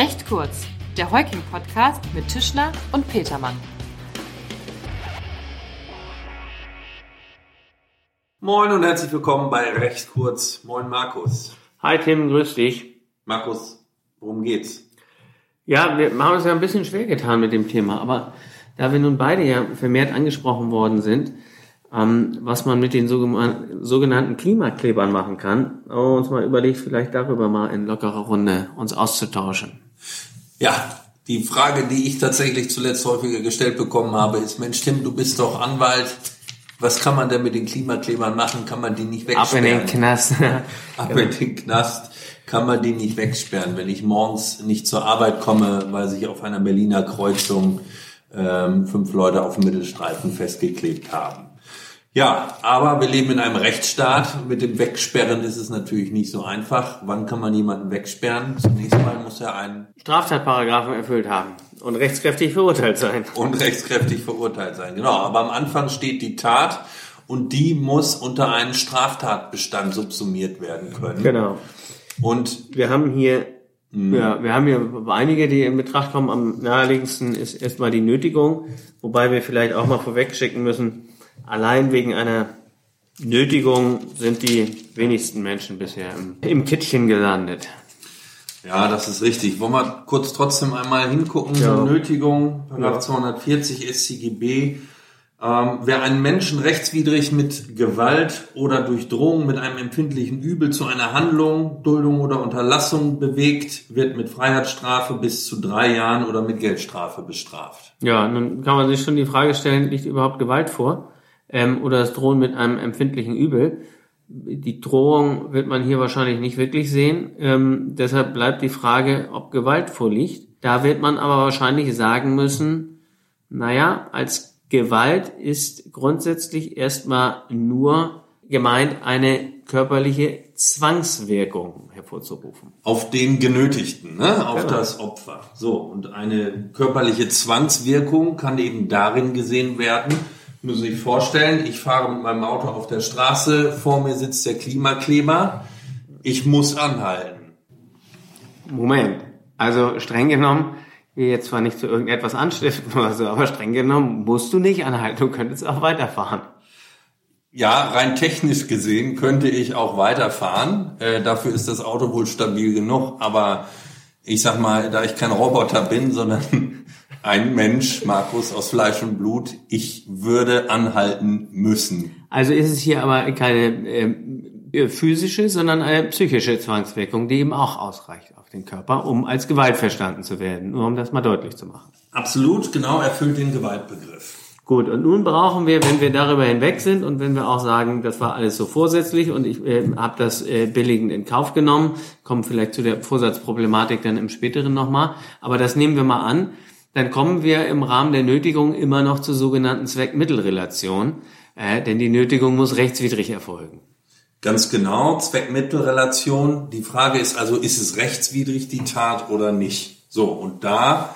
Recht kurz, der Heuking-Podcast mit Tischler und Petermann. Moin und herzlich willkommen bei Recht kurz. Moin Markus. Hi Tim, grüß dich. Markus, worum geht's? Ja, wir haben uns ja ein bisschen schwer getan mit dem Thema, aber da wir nun beide ja vermehrt angesprochen worden sind, ähm, was man mit den sogenannten Klimaklebern machen kann, haben wir uns mal überlegt, vielleicht darüber mal in lockerer Runde uns auszutauschen. Ja, die Frage, die ich tatsächlich zuletzt häufiger gestellt bekommen habe, ist, Mensch Tim, du bist doch Anwalt. Was kann man denn mit den Klimaklebern machen? Kann man die nicht wegsperren? Ab in den Knast. Ab in den Knast. Kann man die nicht wegsperren, wenn ich morgens nicht zur Arbeit komme, weil sich auf einer Berliner Kreuzung ähm, fünf Leute auf dem Mittelstreifen festgeklebt haben. Ja, aber wir leben in einem Rechtsstaat. Mit dem Wegsperren ist es natürlich nicht so einfach. Wann kann man jemanden wegsperren? Zunächst mal muss er einen Straftatparagraphen erfüllt haben und rechtskräftig verurteilt sein. Und rechtskräftig verurteilt sein, genau. Aber am Anfang steht die Tat und die muss unter einen Straftatbestand subsumiert werden können. Genau. Und wir haben hier Mhm. Ja, wir haben hier einige, die in Betracht kommen. Am naheliegendsten ist erstmal die Nötigung, wobei wir vielleicht auch mal vorweg schicken müssen, allein wegen einer Nötigung sind die wenigsten Menschen bisher im, im Kittchen gelandet. Ja, das ist richtig. Wollen wir kurz trotzdem einmal hingucken? Ja. Nötigung, Paragraph ja. 240 SCGB ähm, wer einen Menschen rechtswidrig mit Gewalt oder durch Drohung mit einem empfindlichen Übel zu einer Handlung, Duldung oder Unterlassung bewegt, wird mit Freiheitsstrafe bis zu drei Jahren oder mit Geldstrafe bestraft. Ja, nun kann man sich schon die Frage stellen, liegt überhaupt Gewalt vor? Ähm, oder das Drohen mit einem empfindlichen Übel? Die Drohung wird man hier wahrscheinlich nicht wirklich sehen. Ähm, deshalb bleibt die Frage, ob Gewalt vorliegt. Da wird man aber wahrscheinlich sagen müssen, naja, als Gewalt ist grundsätzlich erstmal nur gemeint, eine körperliche Zwangswirkung hervorzurufen. Auf den Genötigten, ne? auf genau. das Opfer. So, und eine körperliche Zwangswirkung kann eben darin gesehen werden, muss ich vorstellen, ich fahre mit meinem Auto auf der Straße, vor mir sitzt der Klimakleber, ich muss anhalten. Moment, also streng genommen jetzt zwar nicht zu irgendetwas anstiften oder so, aber streng genommen musst du nicht anhalten, du könntest auch weiterfahren. Ja, rein technisch gesehen könnte ich auch weiterfahren. Äh, dafür ist das Auto wohl stabil genug. Aber ich sag mal, da ich kein Roboter bin, sondern ein Mensch, Markus, aus Fleisch und Blut, ich würde anhalten müssen. Also ist es hier aber keine äh, physische, sondern eine psychische Zwangswirkung, die eben auch ausreicht den Körper, um als Gewalt verstanden zu werden. Nur um das mal deutlich zu machen. Absolut, genau, erfüllt den Gewaltbegriff. Gut, und nun brauchen wir, wenn wir darüber hinweg sind und wenn wir auch sagen, das war alles so vorsätzlich und ich äh, habe das äh, billigend in Kauf genommen, kommen vielleicht zu der Vorsatzproblematik dann im späteren nochmal, aber das nehmen wir mal an, dann kommen wir im Rahmen der Nötigung immer noch zur sogenannten Zweckmittelrelation, äh, denn die Nötigung muss rechtswidrig erfolgen. Ganz genau, Zweckmittelrelation. Die Frage ist also, ist es rechtswidrig, die Tat oder nicht? So, und da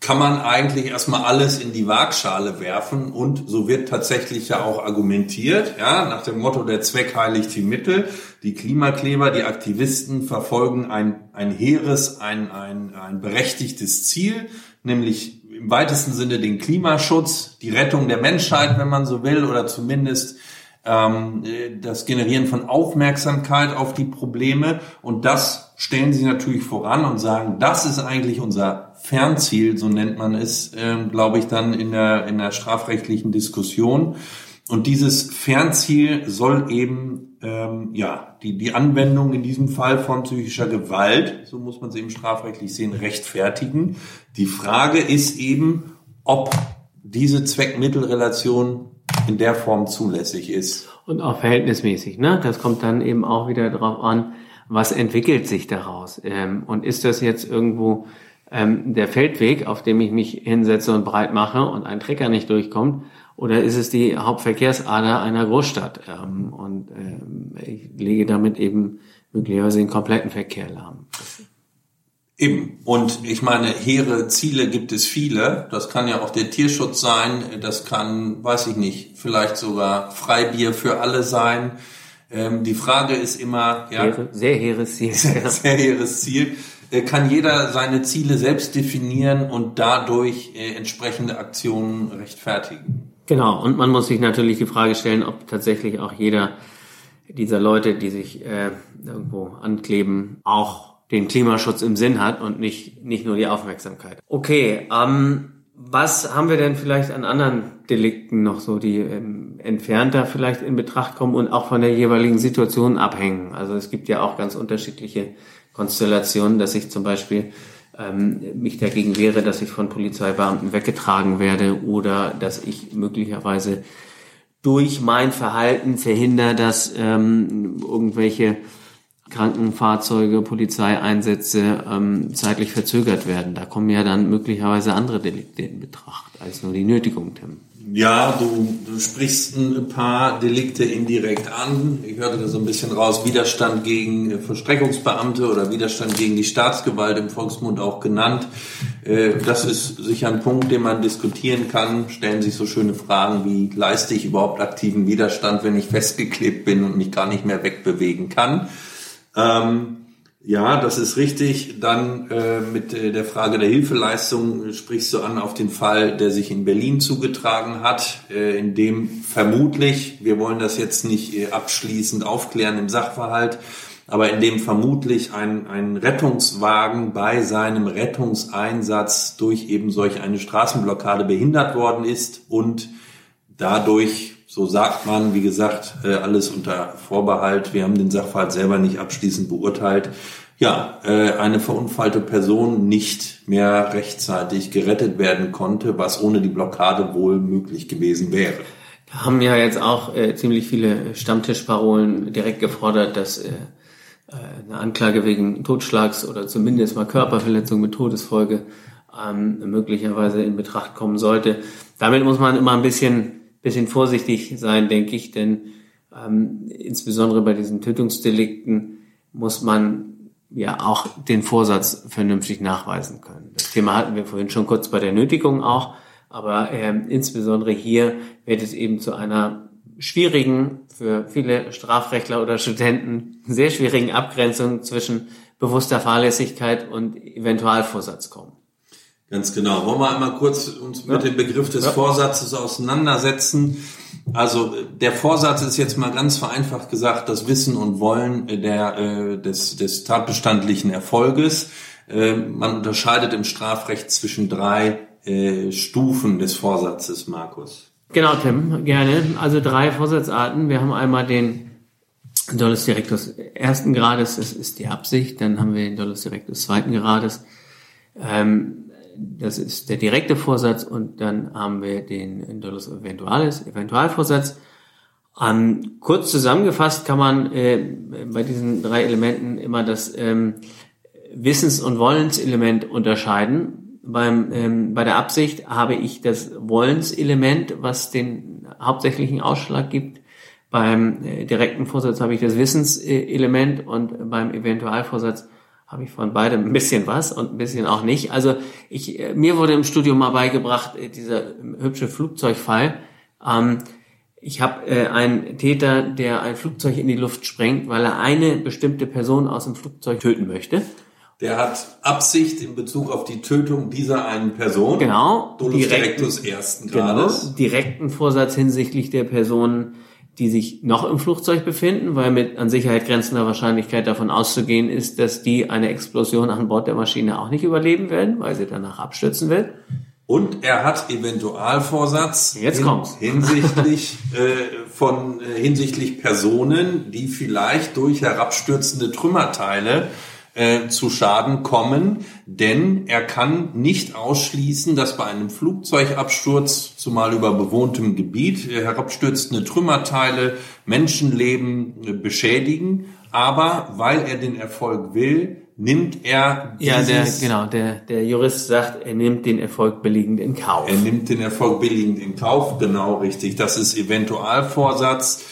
kann man eigentlich erstmal alles in die Waagschale werfen und so wird tatsächlich ja auch argumentiert, ja, nach dem Motto, der Zweck heiligt die Mittel. Die Klimakleber, die Aktivisten verfolgen ein, ein hehres, ein, ein, ein berechtigtes Ziel, nämlich im weitesten Sinne den Klimaschutz, die Rettung der Menschheit, wenn man so will, oder zumindest ähm, das Generieren von Aufmerksamkeit auf die Probleme und das stellen sie natürlich voran und sagen, das ist eigentlich unser Fernziel, so nennt man es, äh, glaube ich, dann in der, in der strafrechtlichen Diskussion. Und dieses Fernziel soll eben ähm, ja die, die Anwendung in diesem Fall von psychischer Gewalt, so muss man es eben strafrechtlich sehen, rechtfertigen. Die Frage ist eben, ob diese Zweckmittelrelation in der Form zulässig ist. Und auch verhältnismäßig, ne? Das kommt dann eben auch wieder darauf an, was entwickelt sich daraus? Ähm, und ist das jetzt irgendwo ähm, der Feldweg, auf dem ich mich hinsetze und breit mache und ein Trecker nicht durchkommt? Oder ist es die Hauptverkehrsader einer Großstadt? Ähm, und ähm, ich lege damit eben möglicherweise den kompletten Verkehr lahm. Eben. Und ich meine, hehre Ziele gibt es viele. Das kann ja auch der Tierschutz sein. Das kann, weiß ich nicht, vielleicht sogar Freibier für alle sein. Ähm, die Frage ist immer, ja. Sehr hehres Ziel. Sehr, sehr hehres Ziel. äh, kann jeder seine Ziele selbst definieren und dadurch äh, entsprechende Aktionen rechtfertigen. Genau, und man muss sich natürlich die Frage stellen, ob tatsächlich auch jeder dieser Leute, die sich äh, irgendwo ankleben, auch den Klimaschutz im Sinn hat und nicht, nicht nur die Aufmerksamkeit. Okay, ähm, was haben wir denn vielleicht an anderen Delikten noch so, die ähm, entfernter vielleicht in Betracht kommen und auch von der jeweiligen Situation abhängen? Also es gibt ja auch ganz unterschiedliche Konstellationen, dass ich zum Beispiel mich dagegen wehre, dass ich von Polizeibeamten weggetragen werde oder dass ich möglicherweise durch mein Verhalten verhindere, dass ähm, irgendwelche Krankenfahrzeuge, Polizeieinsätze ähm, zeitlich verzögert werden. Da kommen ja dann möglicherweise andere Delikte in Betracht als nur die Nötigung, Tim. Ja, du, du sprichst ein paar Delikte indirekt an. Ich hörte da so ein bisschen raus, Widerstand gegen Verstreckungsbeamte oder Widerstand gegen die Staatsgewalt im Volksmund auch genannt. Äh, das ist sicher ein Punkt, den man diskutieren kann. Stellen sich so schöne Fragen wie, leiste ich überhaupt aktiven Widerstand, wenn ich festgeklebt bin und mich gar nicht mehr wegbewegen kann? Ähm, ja, das ist richtig. Dann äh, mit äh, der Frage der Hilfeleistung sprichst du an auf den Fall, der sich in Berlin zugetragen hat, äh, in dem vermutlich, wir wollen das jetzt nicht äh, abschließend aufklären im Sachverhalt, aber in dem vermutlich ein, ein Rettungswagen bei seinem Rettungseinsatz durch eben solch eine Straßenblockade behindert worden ist und dadurch so sagt man, wie gesagt, äh, alles unter Vorbehalt. Wir haben den Sachverhalt selber nicht abschließend beurteilt. Ja, äh, eine verunfallte Person nicht mehr rechtzeitig gerettet werden konnte, was ohne die Blockade wohl möglich gewesen wäre. Da haben ja jetzt auch äh, ziemlich viele Stammtischparolen direkt gefordert, dass eine Anklage wegen Totschlags oder zumindest mal Körperverletzung mit Todesfolge ähm, möglicherweise in Betracht kommen sollte. Damit muss man immer ein bisschen bisschen vorsichtig sein, denke ich, denn ähm, insbesondere bei diesen Tötungsdelikten muss man ja auch den Vorsatz vernünftig nachweisen können. Das Thema hatten wir vorhin schon kurz bei der Nötigung auch, aber ähm, insbesondere hier wird es eben zu einer schwierigen, für viele Strafrechtler oder Studenten sehr schwierigen Abgrenzung zwischen bewusster Fahrlässigkeit und Eventualvorsatz kommen. Ganz genau. Wollen wir einmal kurz uns mit ja. dem Begriff des ja. Vorsatzes auseinandersetzen? Also der Vorsatz ist jetzt mal ganz vereinfacht gesagt das Wissen und Wollen der, äh, des, des tatbestandlichen Erfolges. Äh, man unterscheidet im Strafrecht zwischen drei äh, Stufen des Vorsatzes, Markus. Genau, Tim, gerne. Also drei Vorsatzarten. Wir haben einmal den Dolus Directus ersten Grades, das ist die Absicht. Dann haben wir den Dolus Directus zweiten Grades. Ähm, das ist der direkte Vorsatz und dann haben wir den Indolus Eventualis, Eventualvorsatz. Ähm, kurz zusammengefasst kann man äh, bei diesen drei Elementen immer das ähm, Wissens- und Wollenselement unterscheiden. Beim, ähm, bei der Absicht habe ich das Wollenselement, was den hauptsächlichen Ausschlag gibt. Beim äh, direkten Vorsatz habe ich das Wissenselement und beim Eventualvorsatz habe ich von beidem ein bisschen was und ein bisschen auch nicht. Also ich, mir wurde im Studium mal beigebracht, äh, dieser hübsche Flugzeugfall. Ähm, ich habe äh, einen Täter, der ein Flugzeug in die Luft sprengt, weil er eine bestimmte Person aus dem Flugzeug töten möchte. Der hat Absicht in Bezug auf die Tötung dieser einen Person. Genau. Dolus directus ersten Grades. Genau, direkten Vorsatz hinsichtlich der Person die sich noch im Flugzeug befinden, weil mit an Sicherheit grenzender Wahrscheinlichkeit davon auszugehen ist, dass die eine Explosion an Bord der Maschine auch nicht überleben werden, weil sie danach abstürzen wird. Und er hat Eventualvorsatz Jetzt kommt's. hinsichtlich äh, von äh, hinsichtlich Personen, die vielleicht durch herabstürzende Trümmerteile äh, zu Schaden kommen, denn er kann nicht ausschließen, dass bei einem Flugzeugabsturz, zumal über bewohntem Gebiet, äh, herabstürzende Trümmerteile Menschenleben äh, beschädigen. Aber weil er den Erfolg will, nimmt er ja der genau der der Jurist sagt er nimmt den Erfolg billigend in Kauf er nimmt den Erfolg billigend in Kauf genau richtig das ist Eventualvorsatz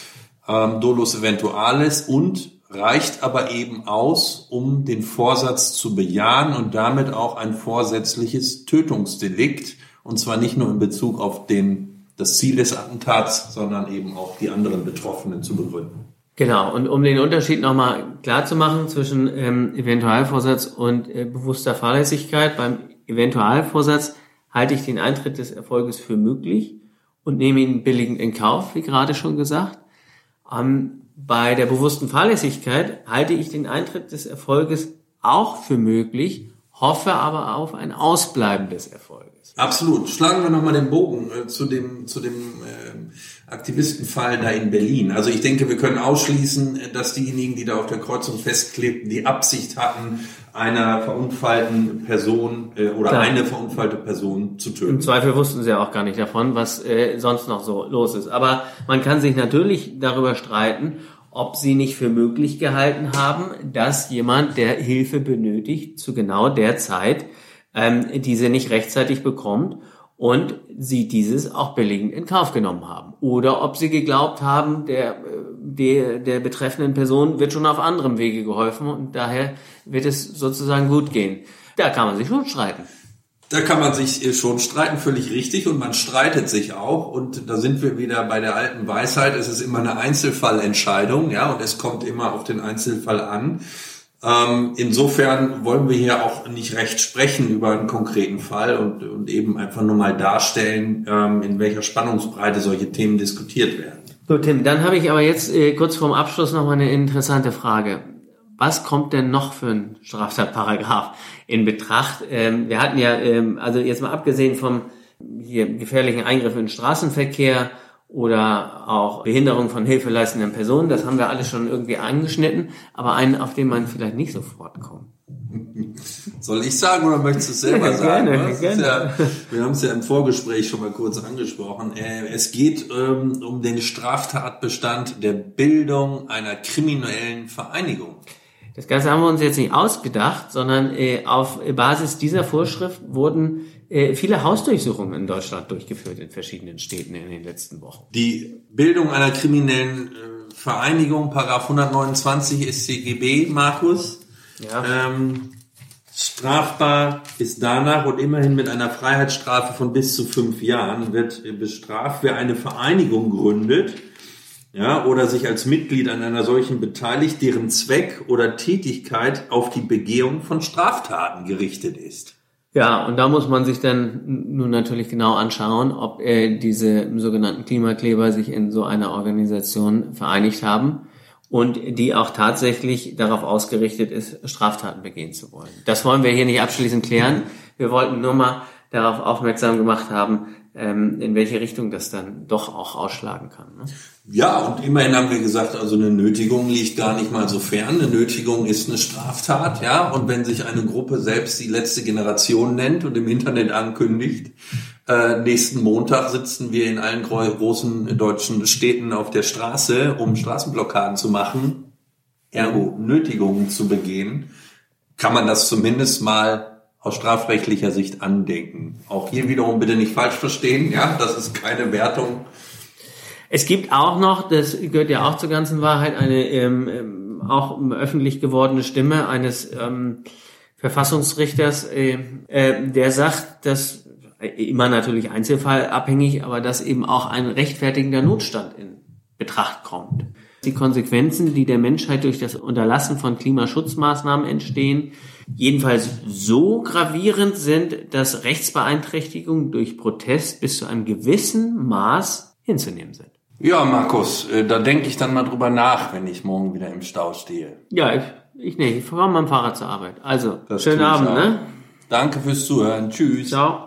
ähm, dolus eventualis und reicht aber eben aus, um den Vorsatz zu bejahen und damit auch ein vorsätzliches Tötungsdelikt, und zwar nicht nur in Bezug auf den, das Ziel des Attentats, sondern eben auch die anderen Betroffenen zu begründen. Genau, und um den Unterschied nochmal klar zu machen zwischen ähm, Eventualvorsatz und äh, bewusster Fahrlässigkeit, beim Eventualvorsatz halte ich den Eintritt des Erfolges für möglich und nehme ihn billigend in Kauf, wie gerade schon gesagt. Ähm, bei der bewussten Fahrlässigkeit halte ich den Eintritt des Erfolges auch für möglich, hoffe aber auf ein Ausbleiben des Erfolges. Absolut. Schlagen wir nochmal den Bogen äh, zu dem, zu dem äh, Aktivistenfall da in Berlin. Also ich denke, wir können ausschließen, dass diejenigen, die da auf der Kreuzung festklebten, die Absicht hatten, einer verunfallten Person äh, oder Klar. eine verunfallte Person zu töten. Im Zweifel wussten sie ja auch gar nicht davon, was äh, sonst noch so los ist. Aber man kann sich natürlich darüber streiten, ob sie nicht für möglich gehalten haben, dass jemand, der Hilfe benötigt, zu genau der Zeit ähm, diese nicht rechtzeitig bekommt und sie dieses auch billigend in Kauf genommen haben. Oder ob sie geglaubt haben, der, äh, der, der betreffenden Person wird schon auf anderem Wege geholfen und daher wird es sozusagen gut gehen. Da kann man sich schon streiten. Da kann man sich äh, schon streiten, völlig richtig, und man streitet sich auch. Und da sind wir wieder bei der alten Weisheit. Es ist immer eine Einzelfallentscheidung, ja, und es kommt immer auf den Einzelfall an. Ähm, insofern wollen wir hier auch nicht recht sprechen über einen konkreten Fall und, und eben einfach nur mal darstellen, ähm, in welcher Spannungsbreite solche Themen diskutiert werden. So, Tim, dann habe ich aber jetzt äh, kurz vorm Abschluss noch mal eine interessante Frage. Was kommt denn noch für ein Straftatparagraf in Betracht? Ähm, wir hatten ja, ähm, also jetzt mal abgesehen vom hier gefährlichen Eingriff in den Straßenverkehr oder auch Behinderung von hilfeleistenden Personen, das haben wir alle schon irgendwie angeschnitten, aber einen, auf den man vielleicht nicht sofort kommt. Soll ich sagen oder möchtest du es selber sagen? Gerne, gerne. Ja, wir haben es ja im Vorgespräch schon mal kurz angesprochen. Äh, es geht ähm, um den Straftatbestand der Bildung einer kriminellen Vereinigung. Das Ganze haben wir uns jetzt nicht ausgedacht, sondern äh, auf Basis dieser Vorschrift wurden äh, viele Hausdurchsuchungen in Deutschland durchgeführt in verschiedenen Städten in den letzten Wochen. Die Bildung einer kriminellen äh, Vereinigung, Paragraph 129 StGB, Markus. Ja. Ähm, strafbar ist danach und immerhin mit einer Freiheitsstrafe von bis zu fünf Jahren wird bestraft, wer eine Vereinigung gründet, ja, oder sich als Mitglied an einer solchen beteiligt, deren Zweck oder Tätigkeit auf die Begehung von Straftaten gerichtet ist. Ja, und da muss man sich dann nun natürlich genau anschauen, ob äh, diese sogenannten Klimakleber sich in so einer Organisation vereinigt haben und die auch tatsächlich darauf ausgerichtet ist, Straftaten begehen zu wollen. Das wollen wir hier nicht abschließend klären. Wir wollten nur mal darauf aufmerksam gemacht haben, in welche Richtung das dann doch auch ausschlagen kann. Ne? Ja, und immerhin haben wir gesagt, also eine Nötigung liegt gar nicht mal so fern. Eine Nötigung ist eine Straftat, ja. Und wenn sich eine Gruppe selbst die letzte Generation nennt und im Internet ankündigt, äh, nächsten Montag sitzen wir in allen großen deutschen Städten auf der Straße, um Straßenblockaden zu machen, ergo Nötigungen zu begehen, kann man das zumindest mal aus strafrechtlicher Sicht andenken. Auch hier wiederum bitte nicht falsch verstehen, ja, das ist keine Wertung es gibt auch noch, das gehört ja auch zur ganzen Wahrheit, eine ähm, ähm, auch öffentlich gewordene Stimme eines ähm, Verfassungsrichters, äh, äh, der sagt, dass äh, immer natürlich einzelfallabhängig, aber dass eben auch ein rechtfertigender Notstand in Betracht kommt. Die Konsequenzen, die der Menschheit durch das Unterlassen von Klimaschutzmaßnahmen entstehen, jedenfalls so gravierend sind, dass Rechtsbeeinträchtigungen durch Protest bis zu einem gewissen Maß hinzunehmen sind. Ja, Markus, äh, da denke ich dann mal drüber nach, wenn ich morgen wieder im Stau stehe. Ja, ich, ich nee, ich fahre mit dem Fahrrad zur Arbeit. Also, das schönen Abend, ne? Danke fürs Zuhören. Tschüss. Ciao.